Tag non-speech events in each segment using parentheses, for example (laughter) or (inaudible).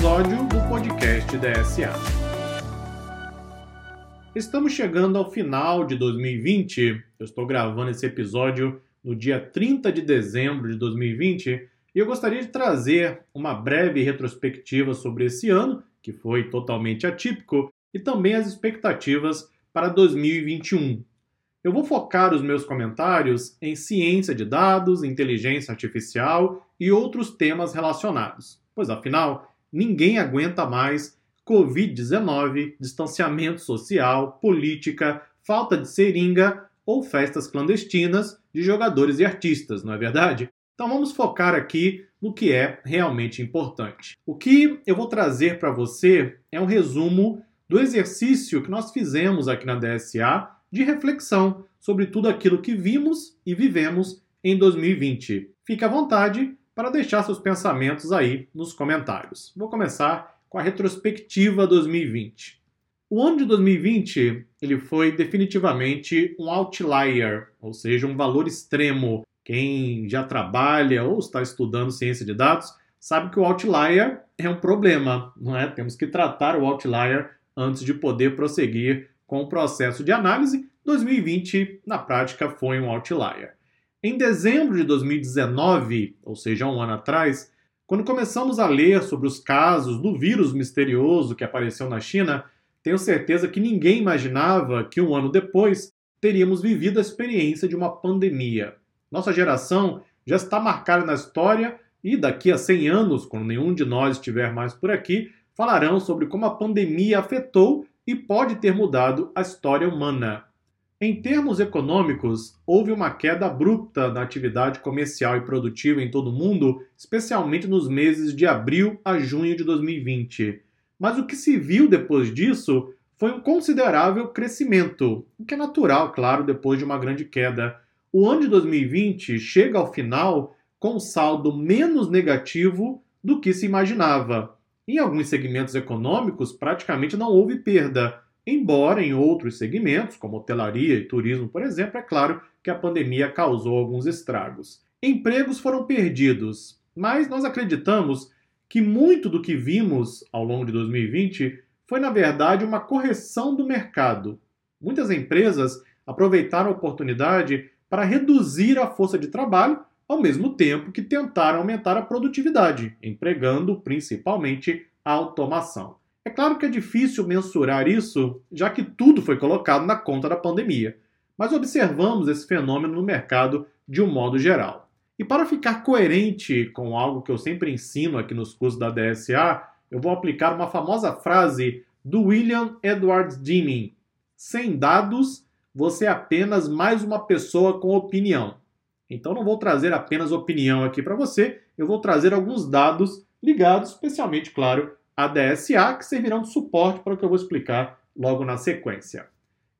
episódio do podcast DSA. Estamos chegando ao final de 2020. Eu estou gravando esse episódio no dia 30 de dezembro de 2020 e eu gostaria de trazer uma breve retrospectiva sobre esse ano, que foi totalmente atípico, e também as expectativas para 2021. Eu vou focar os meus comentários em ciência de dados, inteligência artificial e outros temas relacionados, pois afinal, ninguém aguenta mais Covid-19, distanciamento social, política, falta de seringa ou festas clandestinas de jogadores e artistas, não é verdade? Então vamos focar aqui no que é realmente importante. O que eu vou trazer para você é um resumo do exercício que nós fizemos aqui na DSA de reflexão sobre tudo aquilo que vimos e vivemos em 2020. Fique à vontade para deixar seus pensamentos aí nos comentários. Vou começar com a retrospectiva 2020. O ano de 2020 ele foi definitivamente um outlier, ou seja, um valor extremo. Quem já trabalha ou está estudando ciência de dados sabe que o outlier é um problema, não é? Temos que tratar o outlier antes de poder prosseguir com o processo de análise 2020, na prática, foi um outlier. Em dezembro de 2019, ou seja, um ano atrás, quando começamos a ler sobre os casos do vírus misterioso que apareceu na China, tenho certeza que ninguém imaginava que um ano depois teríamos vivido a experiência de uma pandemia. Nossa geração já está marcada na história e daqui a 100 anos, quando nenhum de nós estiver mais por aqui, falarão sobre como a pandemia afetou e pode ter mudado a história humana. Em termos econômicos, houve uma queda abrupta na atividade comercial e produtiva em todo o mundo, especialmente nos meses de abril a junho de 2020. Mas o que se viu depois disso foi um considerável crescimento, o que é natural, claro, depois de uma grande queda. O ano de 2020 chega ao final com um saldo menos negativo do que se imaginava. Em alguns segmentos econômicos, praticamente não houve perda, embora em outros segmentos, como hotelaria e turismo, por exemplo, é claro que a pandemia causou alguns estragos. Empregos foram perdidos, mas nós acreditamos que muito do que vimos ao longo de 2020 foi, na verdade, uma correção do mercado. Muitas empresas aproveitaram a oportunidade para reduzir a força de trabalho ao mesmo tempo que tentaram aumentar a produtividade, empregando principalmente a automação. É claro que é difícil mensurar isso, já que tudo foi colocado na conta da pandemia, mas observamos esse fenômeno no mercado de um modo geral. E para ficar coerente com algo que eu sempre ensino aqui nos cursos da DSA, eu vou aplicar uma famosa frase do William Edward Deming: sem dados, você é apenas mais uma pessoa com opinião. Então não vou trazer apenas opinião aqui para você, eu vou trazer alguns dados ligados, especialmente, claro, à DSA, que servirão de suporte para o que eu vou explicar logo na sequência.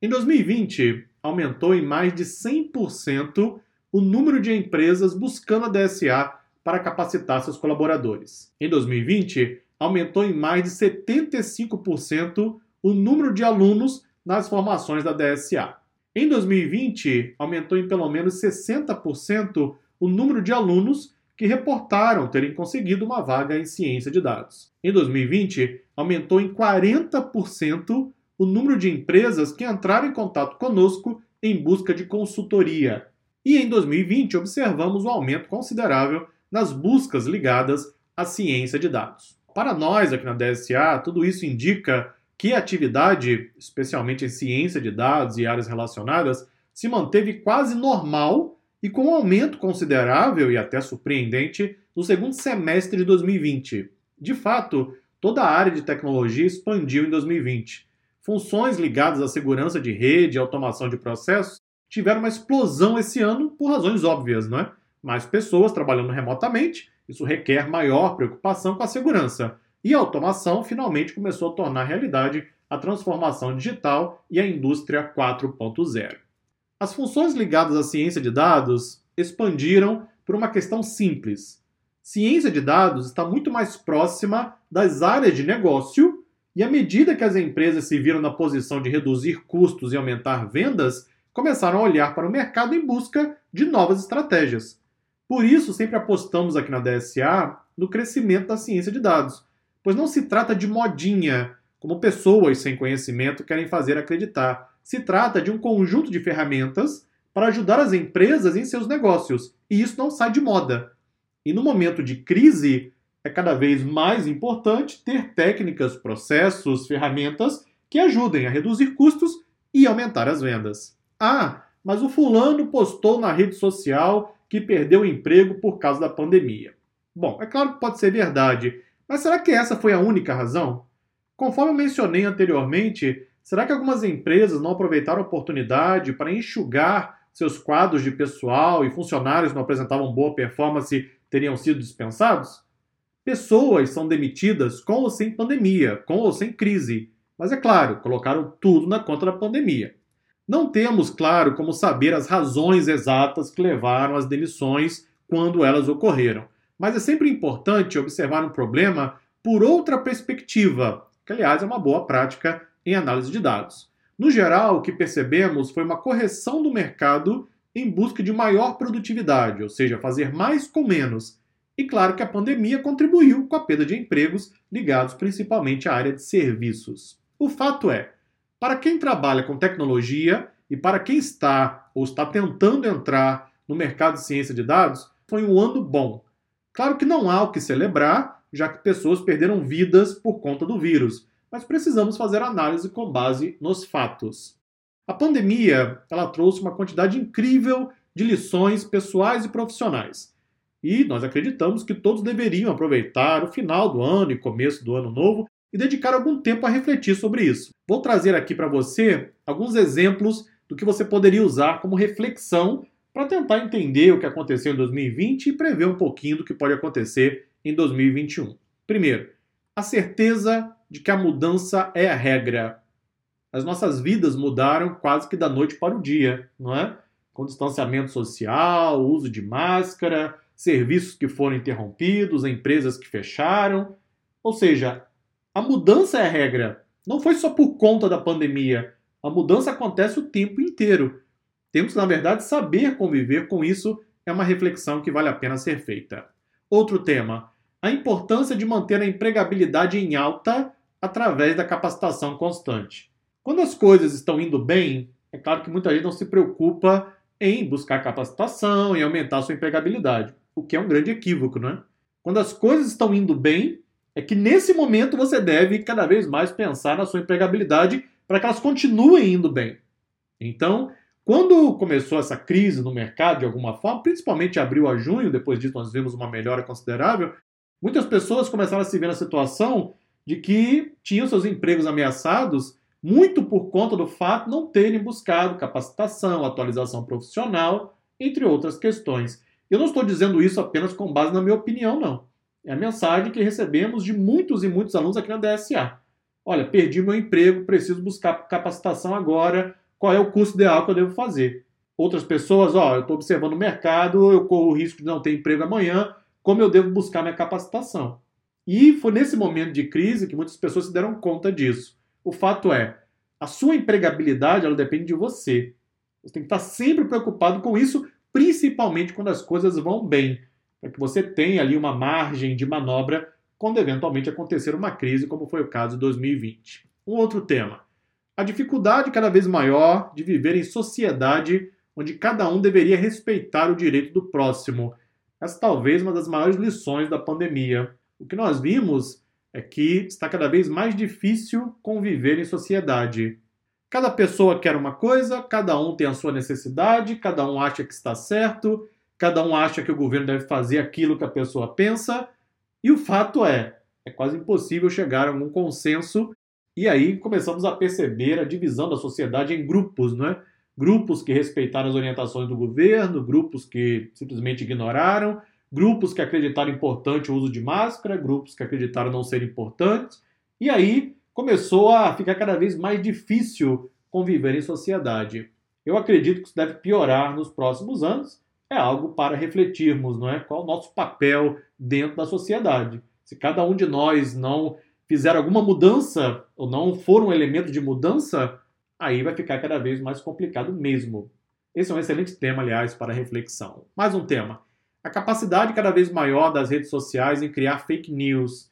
Em 2020, aumentou em mais de 100% o número de empresas buscando a DSA para capacitar seus colaboradores. Em 2020, aumentou em mais de 75% o número de alunos nas formações da DSA. Em 2020, aumentou em pelo menos 60% o número de alunos que reportaram terem conseguido uma vaga em ciência de dados. Em 2020, aumentou em 40% o número de empresas que entraram em contato conosco em busca de consultoria. E em 2020, observamos um aumento considerável nas buscas ligadas à ciência de dados. Para nós aqui na DSA, tudo isso indica que a atividade, especialmente em ciência de dados e áreas relacionadas, se manteve quase normal e com um aumento considerável e até surpreendente no segundo semestre de 2020. De fato, toda a área de tecnologia expandiu em 2020. Funções ligadas à segurança de rede e automação de processos tiveram uma explosão esse ano por razões óbvias, não é? Mais pessoas trabalhando remotamente, isso requer maior preocupação com a segurança. E a automação finalmente começou a tornar realidade a transformação digital e a indústria 4.0. As funções ligadas à ciência de dados expandiram por uma questão simples. Ciência de dados está muito mais próxima das áreas de negócio e à medida que as empresas se viram na posição de reduzir custos e aumentar vendas, começaram a olhar para o mercado em busca de novas estratégias. Por isso, sempre apostamos aqui na DSA no crescimento da ciência de dados, pois não se trata de modinha, como pessoas sem conhecimento querem fazer acreditar. Se trata de um conjunto de ferramentas para ajudar as empresas em seus negócios, e isso não sai de moda. E no momento de crise, é cada vez mais importante ter técnicas, processos, ferramentas que ajudem a reduzir custos e aumentar as vendas. Ah, mas o fulano postou na rede social que perdeu o emprego por causa da pandemia. Bom, é claro que pode ser verdade, mas será que essa foi a única razão? Conforme eu mencionei anteriormente, será que algumas empresas não aproveitaram a oportunidade para enxugar seus quadros de pessoal e funcionários não apresentavam boa performance teriam sido dispensados? Pessoas são demitidas com ou sem pandemia, com ou sem crise. Mas é claro, colocaram tudo na conta da pandemia. Não temos, claro, como saber as razões exatas que levaram às demissões quando elas ocorreram. Mas é sempre importante observar um problema por outra perspectiva, que aliás é uma boa prática em análise de dados. No geral, o que percebemos foi uma correção do mercado em busca de maior produtividade, ou seja, fazer mais com menos. E claro que a pandemia contribuiu com a perda de empregos ligados principalmente à área de serviços. O fato é, para quem trabalha com tecnologia e para quem está ou está tentando entrar no mercado de ciência de dados, foi um ano bom. Claro que não há o que celebrar, já que pessoas perderam vidas por conta do vírus, mas precisamos fazer análise com base nos fatos. A pandemia ela trouxe uma quantidade incrível de lições pessoais e profissionais. E nós acreditamos que todos deveriam aproveitar o final do ano e começo do ano novo e dedicar algum tempo a refletir sobre isso. Vou trazer aqui para você alguns exemplos do que você poderia usar como reflexão para tentar entender o que aconteceu em 2020 e prever um pouquinho do que pode acontecer em 2021. Primeiro, a certeza de que a mudança é a regra. As nossas vidas mudaram quase que da noite para o dia, não é? Com distanciamento social, uso de máscara, serviços que foram interrompidos, empresas que fecharam. Ou seja, a mudança é a regra. Não foi só por conta da pandemia. A mudança acontece o tempo inteiro. Temos, na verdade, saber conviver com isso é uma reflexão que vale a pena ser feita. Outro tema: a importância de manter a empregabilidade em alta através da capacitação constante. Quando as coisas estão indo bem, é claro que muita gente não se preocupa em buscar capacitação e aumentar sua empregabilidade, o que é um grande equívoco, não é? Quando as coisas estão indo bem, é que nesse momento você deve cada vez mais pensar na sua empregabilidade para que elas continuem indo bem. Então, quando começou essa crise no mercado de alguma forma, principalmente abril a junho, depois disso nós vimos uma melhora considerável, muitas pessoas começaram a se ver na situação de que tinham seus empregos ameaçados muito por conta do fato de não terem buscado capacitação, atualização profissional, entre outras questões. Eu não estou dizendo isso apenas com base na minha opinião, não. É a mensagem que recebemos de muitos e muitos alunos aqui na DSA. Olha, perdi meu emprego, preciso buscar capacitação agora, qual é o curso ideal que eu devo fazer? Outras pessoas, ó, eu estou observando o mercado, eu corro o risco de não ter emprego amanhã, como eu devo buscar minha capacitação? E foi nesse momento de crise que muitas pessoas se deram conta disso. O fato é, a sua empregabilidade ela depende de você. Você tem que estar sempre preocupado com isso, principalmente quando as coisas vão bem, para que você tenha ali uma margem de manobra quando eventualmente acontecer uma crise, como foi o caso de 2020. Um outro tema: a dificuldade cada vez maior de viver em sociedade onde cada um deveria respeitar o direito do próximo. Essa talvez uma das maiores lições da pandemia o que nós vimos é que está cada vez mais difícil conviver em sociedade. Cada pessoa quer uma coisa, cada um tem a sua necessidade, cada um acha que está certo, cada um acha que o governo deve fazer aquilo que a pessoa pensa, e o fato é, é quase impossível chegar a algum consenso, e aí começamos a perceber a divisão da sociedade em grupos, não é? Grupos que respeitaram as orientações do governo, grupos que simplesmente ignoraram, grupos que acreditaram importante o uso de máscara, grupos que acreditaram não ser importantes, e aí começou a ficar cada vez mais difícil conviver em sociedade. Eu acredito que isso deve piorar nos próximos anos. É algo para refletirmos, não é? Qual o nosso papel dentro da sociedade? Se cada um de nós não fizer alguma mudança ou não for um elemento de mudança, aí vai ficar cada vez mais complicado mesmo. Esse é um excelente tema, aliás, para reflexão. Mais um tema a capacidade cada vez maior das redes sociais em criar fake news.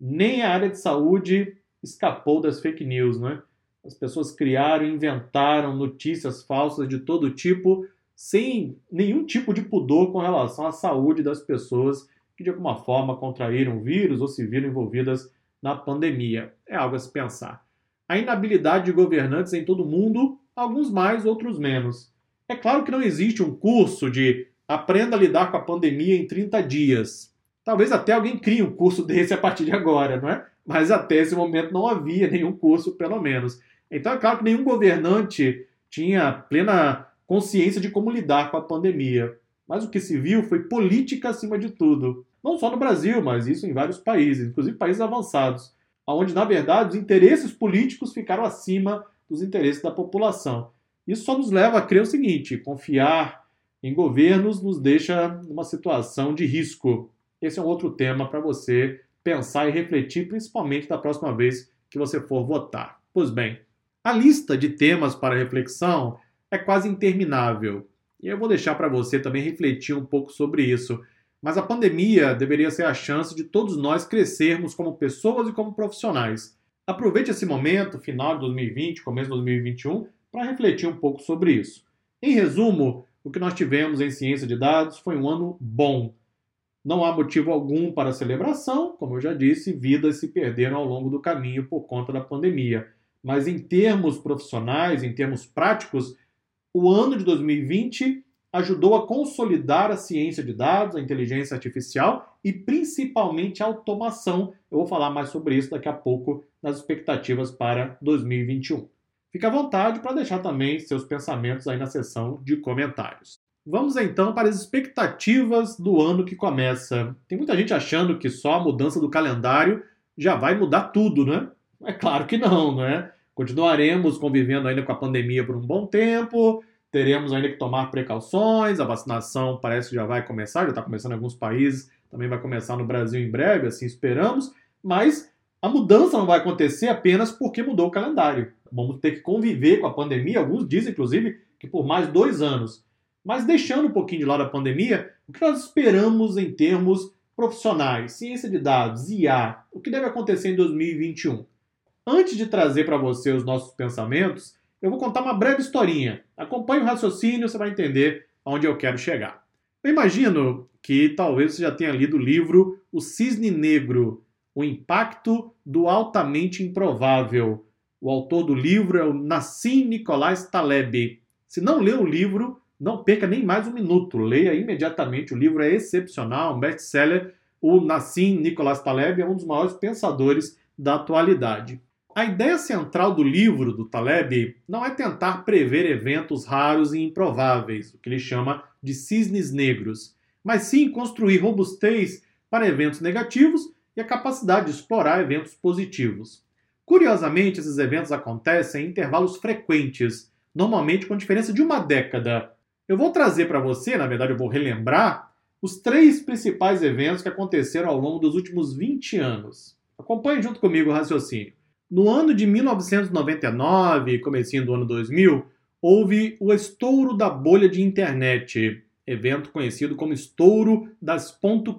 Nem a área de saúde escapou das fake news, né? As pessoas criaram, inventaram notícias falsas de todo tipo, sem nenhum tipo de pudor com relação à saúde das pessoas que de alguma forma contraíram vírus ou se viram envolvidas na pandemia. É algo a se pensar. A inabilidade de governantes em todo o mundo, alguns mais, outros menos. É claro que não existe um curso de aprenda a lidar com a pandemia em 30 dias. Talvez até alguém crie um curso (laughs) desse a partir de agora, não é? Mas até esse momento não havia nenhum curso, pelo menos. Então é claro que nenhum governante tinha plena consciência de como lidar com a pandemia. Mas o que se viu foi política acima de tudo. Não só no Brasil, mas isso em vários países, inclusive países avançados, onde, na verdade, os interesses políticos ficaram acima dos interesses da população. Isso só nos leva a crer o seguinte: confiar em governos nos deixa numa situação de risco. Esse é um outro tema para você pensar e refletir, principalmente da próxima vez que você for votar. Pois bem, a lista de temas para reflexão é quase interminável. E eu vou deixar para você também refletir um pouco sobre isso. Mas a pandemia deveria ser a chance de todos nós crescermos como pessoas e como profissionais. Aproveite esse momento, final de 2020, começo de 2021, para refletir um pouco sobre isso. Em resumo, o que nós tivemos em ciência de dados foi um ano bom. Não há motivo algum para celebração, como eu já disse, vidas se perderam ao longo do caminho por conta da pandemia. Mas em termos profissionais, em termos práticos, o ano de 2020 ajudou a consolidar a ciência de dados, a inteligência artificial e principalmente a automação. Eu vou falar mais sobre isso daqui a pouco nas expectativas para 2021. Fique à vontade para deixar também seus pensamentos aí na seção de comentários. Vamos então para as expectativas do ano que começa. Tem muita gente achando que só a mudança do calendário já vai mudar tudo, né? É claro que não, né? Continuaremos convivendo ainda com a pandemia por um bom tempo, teremos ainda que tomar precauções, a vacinação parece que já vai começar, já está começando em alguns países, também vai começar no Brasil em breve, assim esperamos, mas a mudança não vai acontecer apenas porque mudou o calendário. Vamos ter que conviver com a pandemia, alguns dizem, inclusive, que por mais dois anos. Mas deixando um pouquinho de lado a pandemia, o que nós esperamos em termos profissionais, ciência de dados, IA, o que deve acontecer em 2021? Antes de trazer para você os nossos pensamentos, eu vou contar uma breve historinha. Acompanhe o raciocínio, você vai entender aonde eu quero chegar. Eu imagino que talvez você já tenha lido o livro O Cisne Negro, O Impacto do Altamente Improvável. O autor do livro é o Nassim Nicolás Taleb. Se não leu o livro, não perca nem mais um minuto, leia imediatamente. O livro é excepcional, um best-seller. O Nassim Nicolás Taleb é um dos maiores pensadores da atualidade. A ideia central do livro do Taleb não é tentar prever eventos raros e improváveis, o que ele chama de cisnes negros, mas sim construir robustez para eventos negativos e a capacidade de explorar eventos positivos. Curiosamente, esses eventos acontecem em intervalos frequentes, normalmente com diferença de uma década, eu vou trazer para você, na verdade eu vou relembrar, os três principais eventos que aconteceram ao longo dos últimos 20 anos. Acompanhe junto comigo o raciocínio. No ano de 1999, comecinho do ano 2000, houve o estouro da bolha de internet, evento conhecido como estouro das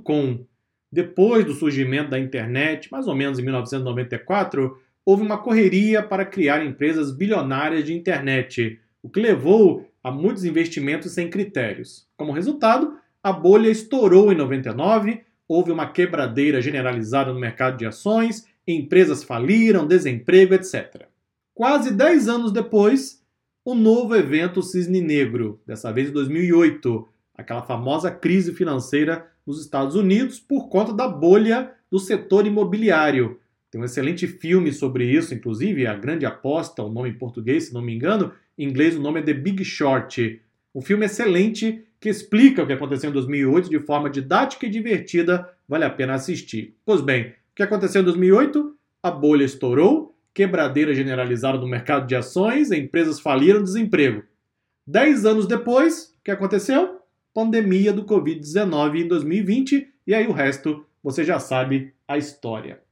.com. Depois do surgimento da internet, mais ou menos em 1994, houve uma correria para criar empresas bilionárias de internet, o que levou a muitos investimentos sem critérios. Como resultado, a bolha estourou em 99, houve uma quebradeira generalizada no mercado de ações, empresas faliram, desemprego, etc. Quase 10 anos depois, o novo evento Cisne Negro, dessa vez em 2008, aquela famosa crise financeira nos Estados Unidos por conta da bolha do setor imobiliário. Tem um excelente filme sobre isso, inclusive, A Grande Aposta, o nome em português, se não me engano, em inglês, o nome é The Big Short. Um filme excelente que explica o que aconteceu em 2008 de forma didática e divertida. Vale a pena assistir. Pois bem, o que aconteceu em 2008? A bolha estourou, quebradeira generalizada no mercado de ações, empresas faliram, desemprego. Dez anos depois, o que aconteceu? Pandemia do Covid-19 em 2020, e aí o resto você já sabe a história.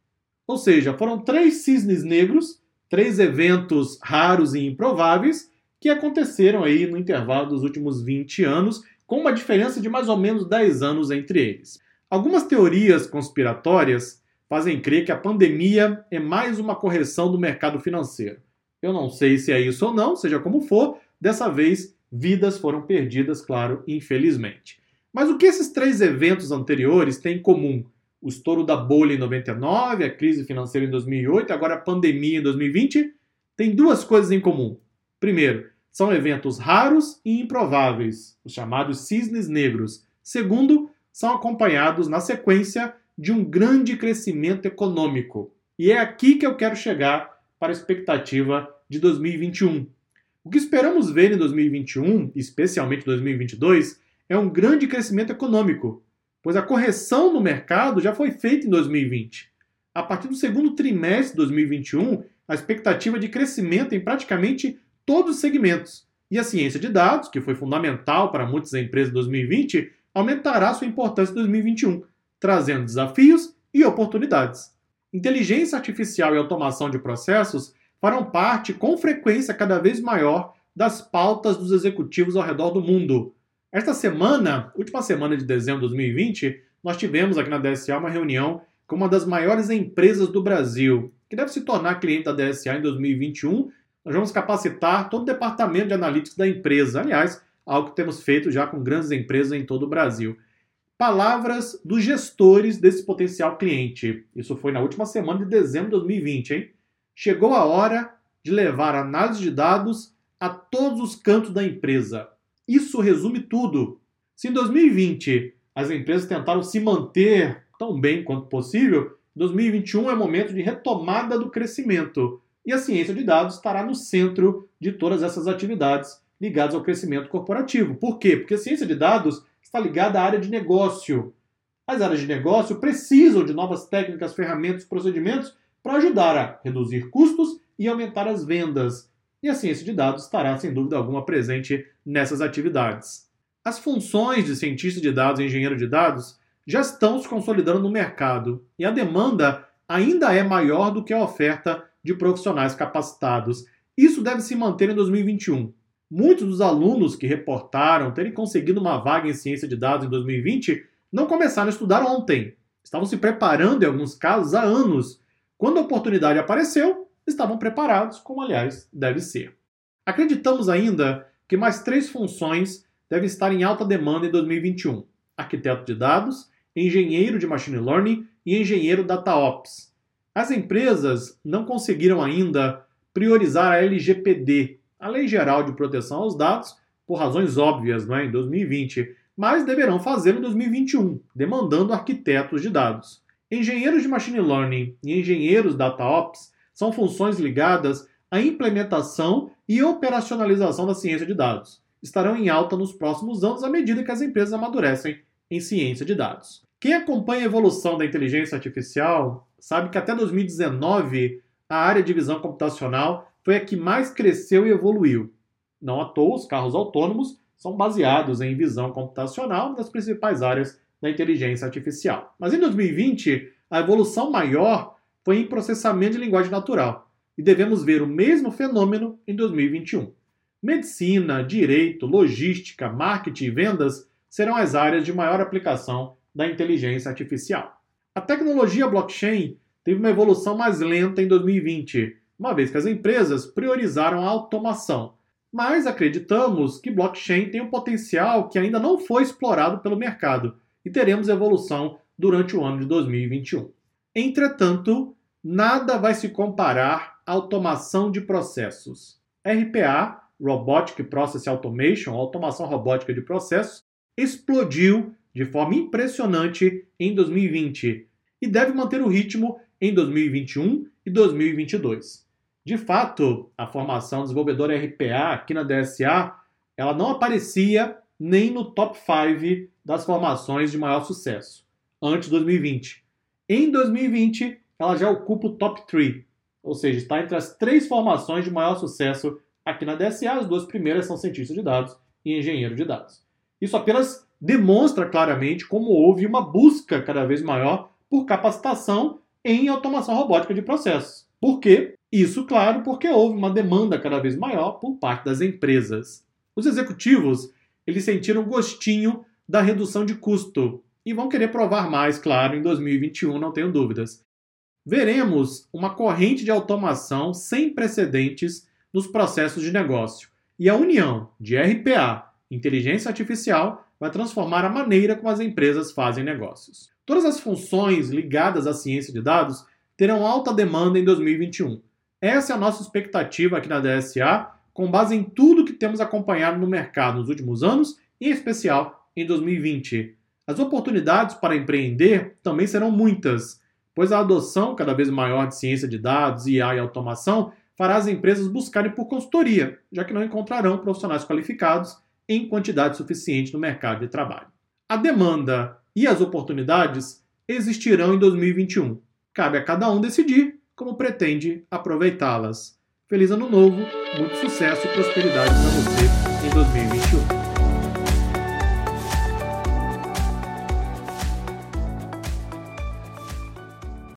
Ou seja, foram três cisnes negros, três eventos raros e improváveis que aconteceram aí no intervalo dos últimos 20 anos, com uma diferença de mais ou menos 10 anos entre eles. Algumas teorias conspiratórias fazem crer que a pandemia é mais uma correção do mercado financeiro. Eu não sei se é isso ou não, seja como for, dessa vez vidas foram perdidas, claro, infelizmente. Mas o que esses três eventos anteriores têm em comum? O estouro da bolha em 99, a crise financeira em 2008 e agora a pandemia em 2020 tem duas coisas em comum. Primeiro, são eventos raros e improváveis, os chamados cisnes negros. Segundo, são acompanhados na sequência de um grande crescimento econômico. E é aqui que eu quero chegar para a expectativa de 2021. O que esperamos ver em 2021, especialmente 2022, é um grande crescimento econômico, pois a correção no mercado já foi feita em 2020. A partir do segundo trimestre de 2021, a expectativa de crescimento em praticamente todos os segmentos. E a ciência de dados, que foi fundamental para muitas empresas em 2020, aumentará sua importância em 2021, trazendo desafios e oportunidades. Inteligência artificial e automação de processos farão parte com frequência cada vez maior das pautas dos executivos ao redor do mundo, esta semana, última semana de dezembro de 2020, nós tivemos aqui na DSA uma reunião com uma das maiores empresas do Brasil, que deve se tornar cliente da DSA em 2021. Nós vamos capacitar todo o departamento de analíticos da empresa. Aliás, algo que temos feito já com grandes empresas em todo o Brasil. Palavras dos gestores desse potencial cliente. Isso foi na última semana de dezembro de 2020, hein? Chegou a hora de levar análise de dados a todos os cantos da empresa. Isso resume tudo. Se em 2020 as empresas tentaram se manter tão bem quanto possível, 2021 é momento de retomada do crescimento. E a ciência de dados estará no centro de todas essas atividades ligadas ao crescimento corporativo. Por quê? Porque a ciência de dados está ligada à área de negócio. As áreas de negócio precisam de novas técnicas, ferramentas, procedimentos para ajudar a reduzir custos e aumentar as vendas e a ciência de dados estará, sem dúvida alguma, presente nessas atividades. As funções de cientista de dados e engenheiro de dados já estão se consolidando no mercado e a demanda ainda é maior do que a oferta de profissionais capacitados. Isso deve se manter em 2021. Muitos dos alunos que reportaram terem conseguido uma vaga em ciência de dados em 2020 não começaram a estudar ontem. Estavam se preparando, em alguns casos, há anos. Quando a oportunidade apareceu, estavam preparados, como aliás deve ser. Acreditamos ainda que mais três funções devem estar em alta demanda em 2021: arquiteto de dados, engenheiro de machine learning e engenheiro DataOps. As empresas não conseguiram ainda priorizar a LGPD, a Lei Geral de Proteção aos Dados, por razões óbvias, não é, em 2020, mas deverão fazê-lo em 2021, demandando arquitetos de dados. Engenheiros de machine learning e engenheiros DataOps são funções ligadas à implementação e operacionalização da ciência de dados. Estarão em alta nos próximos anos à medida que as empresas amadurecem em ciência de dados. Quem acompanha a evolução da inteligência artificial sabe que até 2019 a área de visão computacional foi a que mais cresceu e evoluiu. Não à toa, os carros autônomos são baseados em visão computacional das principais áreas da inteligência artificial. Mas em 2020, a evolução maior foi em processamento de linguagem natural, e devemos ver o mesmo fenômeno em 2021. Medicina, direito, logística, marketing e vendas serão as áreas de maior aplicação da inteligência artificial. A tecnologia blockchain teve uma evolução mais lenta em 2020, uma vez que as empresas priorizaram a automação. Mas acreditamos que blockchain tem um potencial que ainda não foi explorado pelo mercado e teremos evolução durante o ano de 2021. Entretanto, nada vai se comparar à automação de processos. RPA, Robotic Process Automation, automação robótica de processos, explodiu de forma impressionante em 2020 e deve manter o ritmo em 2021 e 2022. De fato, a formação desenvolvedora RPA aqui na DSA, ela não aparecia nem no top 5 das formações de maior sucesso antes de 2020. Em 2020, ela já ocupa o top 3, ou seja, está entre as três formações de maior sucesso aqui na DSA. As duas primeiras são cientista de dados e engenheiro de dados. Isso apenas demonstra claramente como houve uma busca cada vez maior por capacitação em automação robótica de processos. Por quê? Isso, claro, porque houve uma demanda cada vez maior por parte das empresas. Os executivos eles sentiram gostinho da redução de custo e vão querer provar mais, claro, em 2021, não tenho dúvidas. Veremos uma corrente de automação sem precedentes nos processos de negócio. E a união de RPA, inteligência artificial, vai transformar a maneira como as empresas fazem negócios. Todas as funções ligadas à ciência de dados terão alta demanda em 2021. Essa é a nossa expectativa aqui na DSA, com base em tudo que temos acompanhado no mercado nos últimos anos, em especial em 2020. As oportunidades para empreender também serão muitas, pois a adoção cada vez maior de ciência de dados, IA e automação fará as empresas buscarem por consultoria, já que não encontrarão profissionais qualificados em quantidade suficiente no mercado de trabalho. A demanda e as oportunidades existirão em 2021. Cabe a cada um decidir como pretende aproveitá-las. Feliz Ano Novo, muito sucesso e prosperidade para você em 2021.